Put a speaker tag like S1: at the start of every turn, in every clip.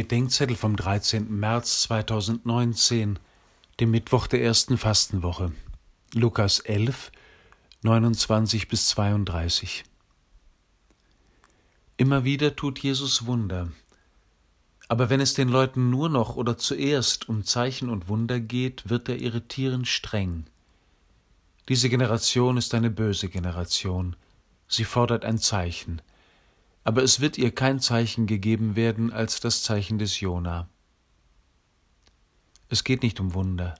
S1: Gedenkzettel vom 13. März 2019, dem Mittwoch der ersten Fastenwoche. Lukas 11, 29 bis 32. Immer wieder tut Jesus Wunder. Aber wenn es den Leuten nur noch oder zuerst um Zeichen und Wunder geht, wird er irritierend streng. Diese Generation ist eine böse Generation. Sie fordert ein Zeichen aber es wird ihr kein Zeichen gegeben werden als das Zeichen des Jona. Es geht nicht um Wunder.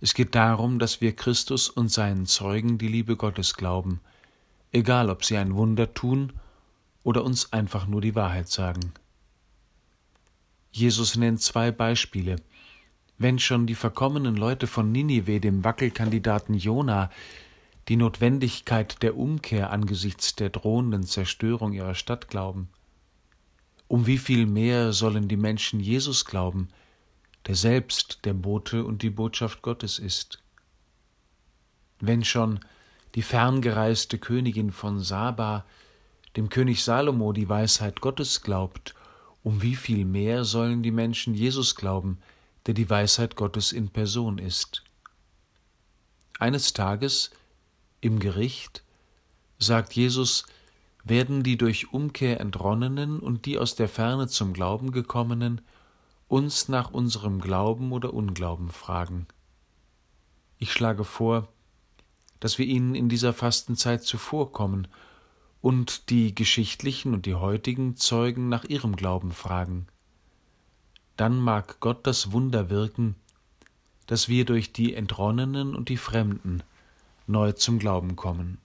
S1: Es geht darum, dass wir Christus und seinen Zeugen die Liebe Gottes glauben, egal ob sie ein Wunder tun oder uns einfach nur die Wahrheit sagen. Jesus nennt zwei Beispiele. Wenn schon die verkommenen Leute von Ninive dem Wackelkandidaten Jona die Notwendigkeit der Umkehr angesichts der drohenden Zerstörung ihrer Stadt glauben? Um wie viel mehr sollen die Menschen Jesus glauben, der selbst der Bote und die Botschaft Gottes ist? Wenn schon die ferngereiste Königin von Saba dem König Salomo die Weisheit Gottes glaubt, um wie viel mehr sollen die Menschen Jesus glauben, der die Weisheit Gottes in Person ist? Eines Tages im Gericht, sagt Jesus, werden die durch Umkehr entronnenen und die aus der Ferne zum Glauben gekommenen uns nach unserem Glauben oder Unglauben fragen. Ich schlage vor, dass wir ihnen in dieser Fastenzeit zuvorkommen und die geschichtlichen und die heutigen Zeugen nach ihrem Glauben fragen. Dann mag Gott das Wunder wirken, dass wir durch die Entronnenen und die Fremden neu zum Glauben kommen.